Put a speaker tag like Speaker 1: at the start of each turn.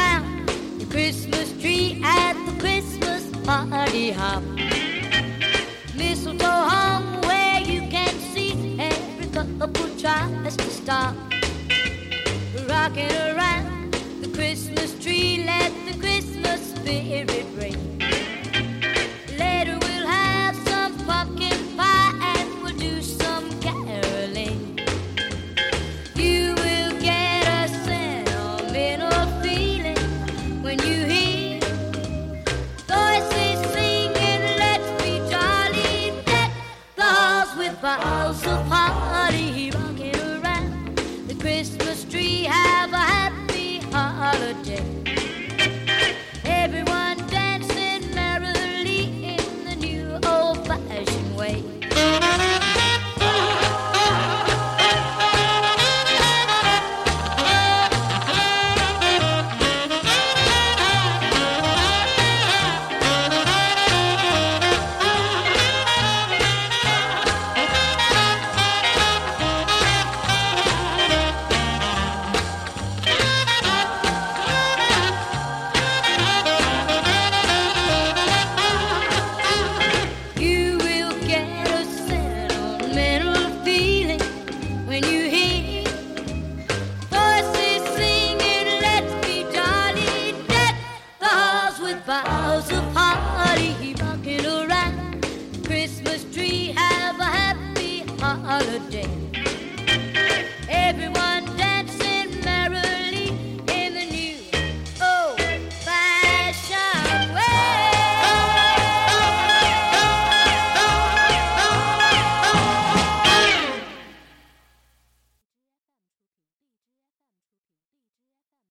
Speaker 1: around the Christmas tree at the Christmas party hop. Mistletoe hung where you can see every couple tries to stop. Rocking around the Christmas tree, let the Christmas spirit ring. Halls with boughs